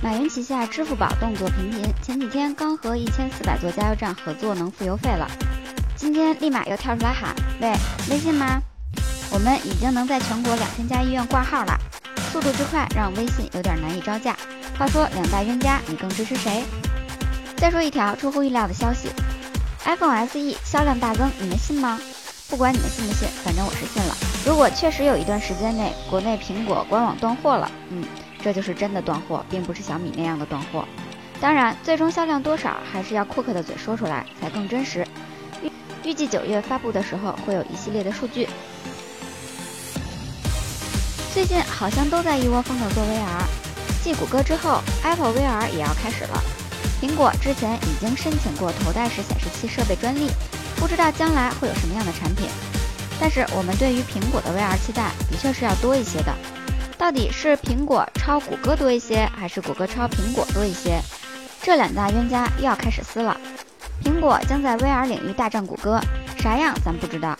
马云旗下支付宝动作频频，前几天刚和一千四百座加油站合作能付油费了，今天立马又跳出来喊：“喂，微信吗？我们已经能在全国两千家医院挂号了，速度之快让微信有点难以招架。话说两大冤家，你更支持谁？”再说一条出乎意料的消息，iPhone SE 销量大增，你们信吗？不管你们信不信，反正我是信了。如果确实有一段时间内国内苹果官网断货了，嗯。这就是真的断货，并不是小米那样的断货。当然，最终销量多少还是要库克的嘴说出来才更真实。预预计九月发布的时候会有一系列的数据。最近好像都在一窝蜂的做 VR，继谷歌之后，Apple VR 也要开始了。苹果之前已经申请过头戴式显示器设备专利，不知道将来会有什么样的产品。但是我们对于苹果的 VR 期待的确是要多一些的。到底是苹果抄谷歌多一些，还是谷歌抄苹果多一些？这两大冤家又要开始撕了。苹果将在 VR 领域大战谷歌，啥样咱不知道。